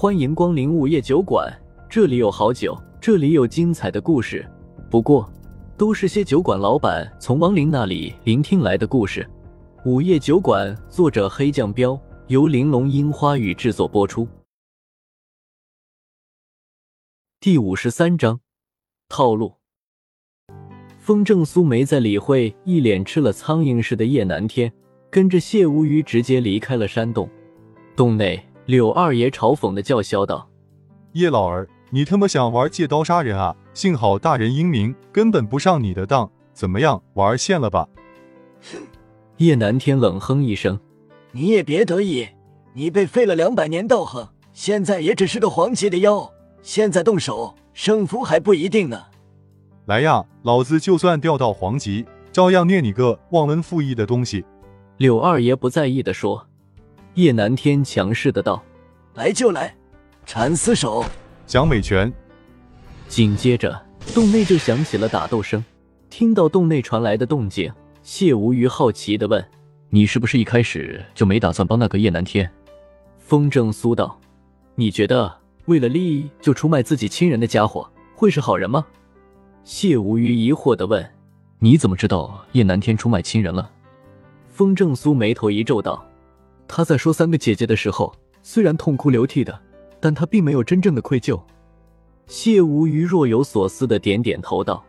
欢迎光临午夜酒馆，这里有好酒，这里有精彩的故事。不过，都是些酒馆老板从亡灵那里聆听来的故事。午夜酒馆，作者黑酱标，由玲珑樱花雨制作播出。第五十三章，套路。风正苏没再理会一脸吃了苍蝇似的叶南天，跟着谢无虞直接离开了山洞。洞内。柳二爷嘲讽的叫嚣道：“叶老儿，你他妈想玩借刀杀人啊？幸好大人英明，根本不上你的当。怎么样，玩现了吧？”哼！叶南天冷哼一声：“你也别得意，你被废了两百年道行，现在也只是个黄级的妖。现在动手，胜负还不一定呢。来呀，老子就算掉到黄级，照样念你个忘恩负义的东西。”柳二爷不在意的说。叶南天强势的道：“来就来，缠死手，蒋美拳。”紧接着，洞内就响起了打斗声。听到洞内传来的动静，谢无虞好奇的问：“你是不是一开始就没打算帮那个叶南天？”风正苏道：“你觉得为了利益就出卖自己亲人的家伙会是好人吗？”谢无虞疑惑的问：“你怎么知道叶南天出卖亲人了？”风正苏眉头一皱道。他在说三个姐姐的时候，虽然痛哭流涕的，但他并没有真正的愧疚。谢无虞若有所思的点点头道：“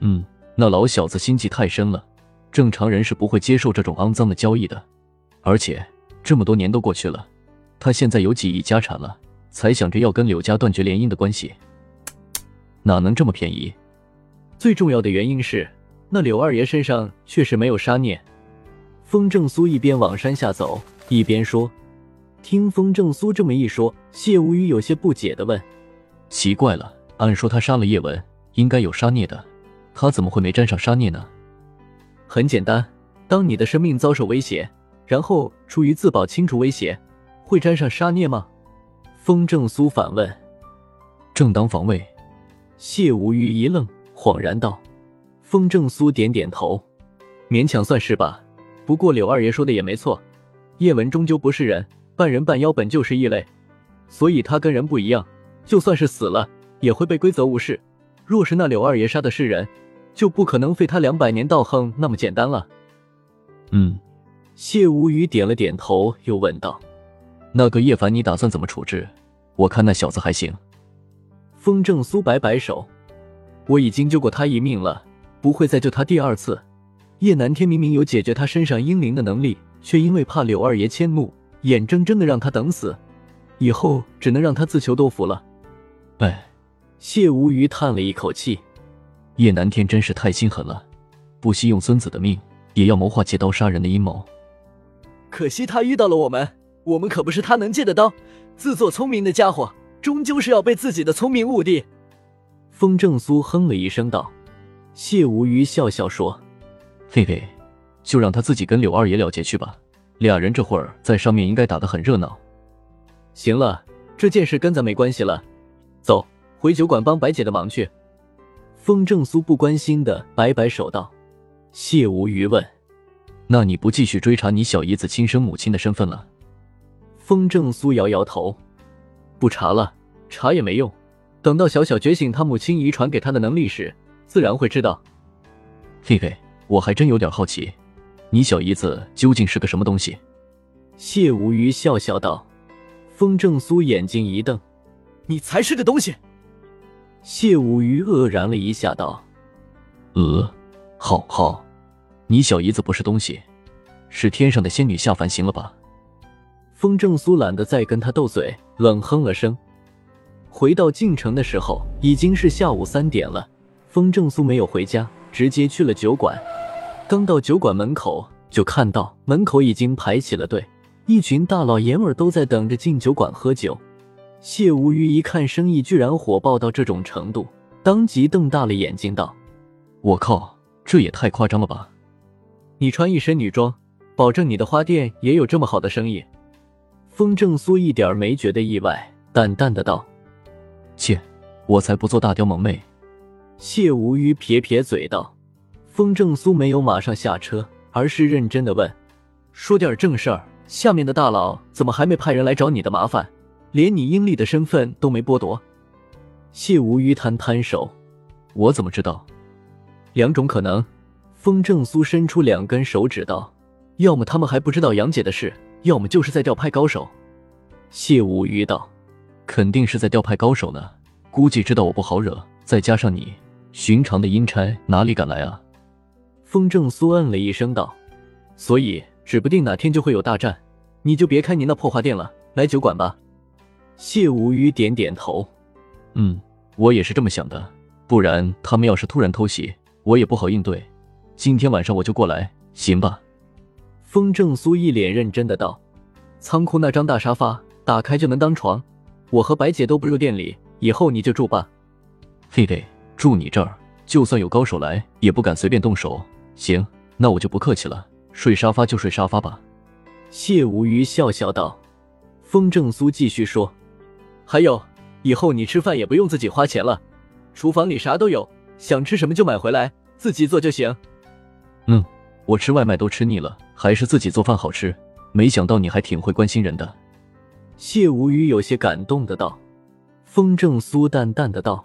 嗯，那老小子心计太深了，正常人是不会接受这种肮脏的交易的。而且这么多年都过去了，他现在有几亿家产了，才想着要跟柳家断绝联姻的关系，哪能这么便宜？最重要的原因是，那柳二爷身上确实没有杀孽。”风正苏一边往山下走。一边说，听风正苏这么一说，谢无虞有些不解的问：“奇怪了，按说他杀了叶文，应该有杀孽的，他怎么会没沾上杀孽呢？”很简单，当你的生命遭受威胁，然后出于自保清除威胁，会沾上杀孽吗？风正苏反问。正当防卫。谢无虞一愣，恍然道：“风正苏点点头，勉强算是吧。不过柳二爷说的也没错。”叶文终究不是人，半人半妖本就是异类，所以他跟人不一样，就算是死了也会被规则无视。若是那柳二爷杀的是人，就不可能废他两百年道行那么简单了。嗯，谢无语点了点头，又问道：“那个叶凡，你打算怎么处置？我看那小子还行。”风正苏摆摆手：“我已经救过他一命了，不会再救他第二次。叶南天明明有解决他身上阴灵的能力。”却因为怕柳二爷迁怒，眼睁睁的让他等死，以后只能让他自求多福了。哎，谢无虞叹了一口气，叶南天真是太心狠了，不惜用孙子的命，也要谋划借刀杀人的阴谋。可惜他遇到了我们，我们可不是他能借的刀。自作聪明的家伙，终究是要被自己的聪明误的。风正苏哼了一声道。谢无虞笑笑说：“嘿嘿。”就让他自己跟柳二爷了结去吧，俩人这会儿在上面应该打得很热闹。行了，这件事跟咱没关系了，走，回酒馆帮白姐的忙去。风正苏不关心的摆摆手道。谢无余问：“那你不继续追查你小姨子亲生母亲的身份了？”风正苏摇摇头：“不查了，查也没用。等到小小觉醒他母亲遗传给他的能力时，自然会知道。”嘿嘿，我还真有点好奇。你小姨子究竟是个什么东西？谢无虞笑笑道。风正苏眼睛一瞪：“你才是个东西！”谢无虞愕然了一下，道：“呃，好好，你小姨子不是东西，是天上的仙女下凡，行了吧？”风正苏懒得再跟他斗嘴，冷哼了声。回到晋城的时候，已经是下午三点了。风正苏没有回家，直接去了酒馆。刚到酒馆门口，就看到门口已经排起了队，一群大老爷们都在等着进酒馆喝酒。谢无虞一看生意居然火爆到这种程度，当即瞪大了眼睛道：“我靠，这也太夸张了吧！你穿一身女装，保证你的花店也有这么好的生意？”风正苏一点没觉得意外，淡淡的道：“切，我才不做大雕萌妹。”谢无虞撇撇嘴道。风正苏没有马上下车，而是认真的问：“说点正事儿，下面的大佬怎么还没派人来找你的麻烦？连你阴历的身份都没剥夺。谢无虞摊摊手：“我怎么知道？两种可能。”风正苏伸出两根手指道：“要么他们还不知道杨姐的事，要么就是在调派高手。”谢无虞道：“肯定是在调派高手呢，估计知道我不好惹，再加上你，寻常的阴差哪里敢来啊？”风正苏嗯了一声道：“所以指不定哪天就会有大战，你就别开你那破花店了，来酒馆吧。”谢无虞点点头：“嗯，我也是这么想的，不然他们要是突然偷袭，我也不好应对。”今天晚上我就过来，行吧？风正苏一脸认真的道：“仓库那张大沙发打开就能当床，我和白姐都不入店里，以后你就住吧。”嘿嘿，住你这儿，就算有高手来，也不敢随便动手。行，那我就不客气了，睡沙发就睡沙发吧。”谢无虞笑笑道。风正苏继续说：“还有，以后你吃饭也不用自己花钱了，厨房里啥都有，想吃什么就买回来，自己做就行。”嗯，我吃外卖都吃腻了，还是自己做饭好吃。没想到你还挺会关心人的。谢无虞有些感动的道。风正苏淡淡的道：“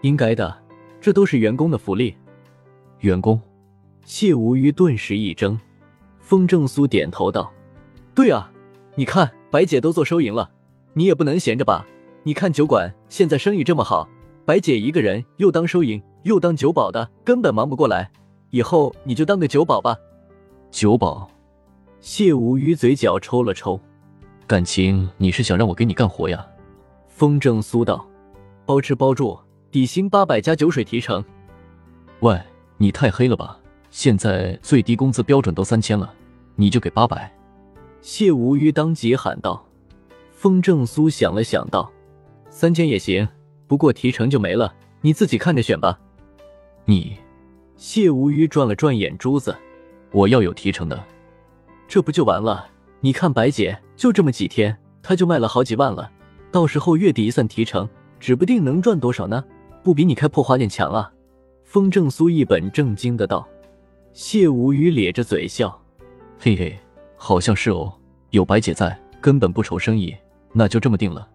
应该的，这都是员工的福利。”员工？谢无虞顿时一怔。风正苏点头道：“对啊，你看白姐都做收银了，你也不能闲着吧？你看酒馆现在生意这么好，白姐一个人又当收银又当酒保的，根本忙不过来。”以后你就当个酒保吧。酒保，谢无虞嘴角抽了抽，感情你是想让我给你干活呀？风正苏道，包吃包住，底薪八百加酒水提成。喂，你太黑了吧？现在最低工资标准都三千了，你就给八百？谢无虞当即喊道。风正苏想了想道，三千也行，不过提成就没了，你自己看着选吧。你。谢无虞转了转眼珠子，我要有提成的，这不就完了？你看白姐就这么几天，她就卖了好几万了，到时候月底一算提成，指不定能赚多少呢？不比你开破花店强啊！风正苏一本正经的道。谢无虞咧着嘴笑，嘿嘿，好像是哦。有白姐在，根本不愁生意，那就这么定了。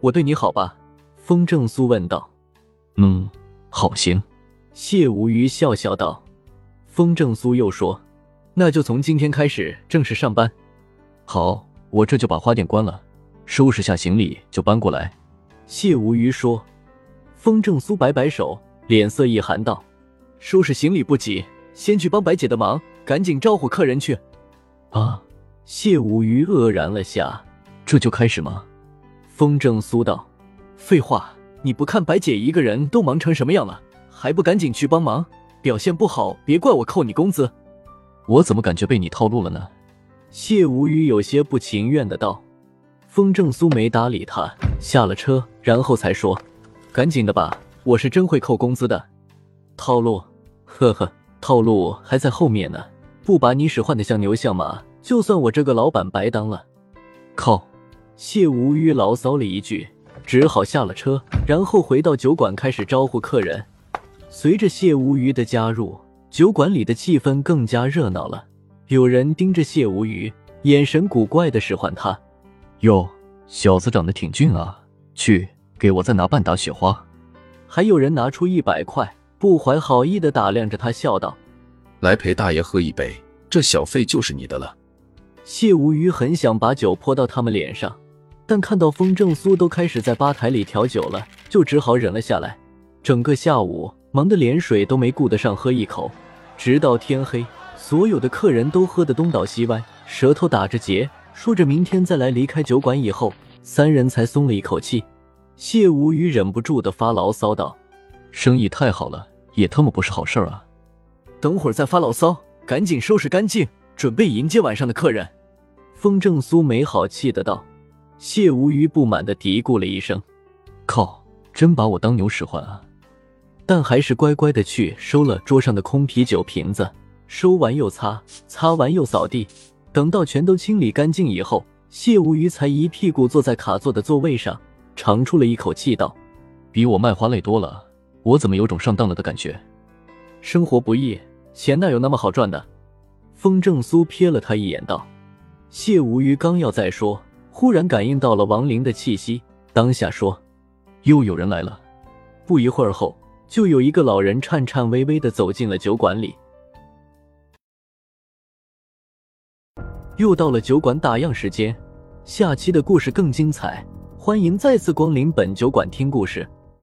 我对你好吧？风正苏问道。嗯，好行。谢无虞笑笑道：“风正苏又说，那就从今天开始正式上班。好，我这就把花店关了，收拾下行李就搬过来。”谢无虞说。风正苏摆摆手，脸色一寒道：“收拾行李不急，先去帮白姐的忙，赶紧招呼客人去。”啊！谢无虞愕然了下，这就开始吗？风正苏道：“废话，你不看白姐一个人都忙成什么样了？”还不赶紧去帮忙！表现不好，别怪我扣你工资。我怎么感觉被你套路了呢？谢无虞有些不情愿的道。风正苏没搭理他，下了车，然后才说：“赶紧的吧，我是真会扣工资的。套路，呵呵，套路还在后面呢。不把你使唤的像牛像马，就算我这个老板白当了。”靠！谢无虞牢骚了一句，只好下了车，然后回到酒馆开始招呼客人。随着谢无虞的加入，酒馆里的气氛更加热闹了。有人盯着谢无虞，眼神古怪的使唤他：“哟，小子长得挺俊啊，去给我再拿半打雪花。”还有人拿出一百块，不怀好意的打量着他，笑道：“来陪大爷喝一杯，这小费就是你的了。”谢无虞很想把酒泼到他们脸上，但看到风正苏都开始在吧台里调酒了，就只好忍了下来。整个下午。忙得连水都没顾得上喝一口，直到天黑，所有的客人都喝得东倒西歪，舌头打着结，说着明天再来。离开酒馆以后，三人才松了一口气。谢无虞忍不住的发牢骚道：“生意太好了，也他妈不是好事儿啊！等会儿再发牢骚，赶紧收拾干净，准备迎接晚上的客人。”风正苏没好气的道。谢无虞不满的嘀咕了一声：“靠，真把我当牛使唤啊！”但还是乖乖的去收了桌上的空啤酒瓶子，收完又擦，擦完又扫地。等到全都清理干净以后，谢无虞才一屁股坐在卡座的座位上，长出了一口气，道：“比我卖花累多了，我怎么有种上当了的感觉？生活不易，钱哪有那么好赚的？”风正苏瞥了他一眼，道：“谢无虞刚要再说，忽然感应到了亡灵的气息，当下说：“又有人来了。”不一会儿后，就有一个老人颤颤巍巍的走进了酒馆里。又到了酒馆打烊时间，下期的故事更精彩，欢迎再次光临本酒馆听故事。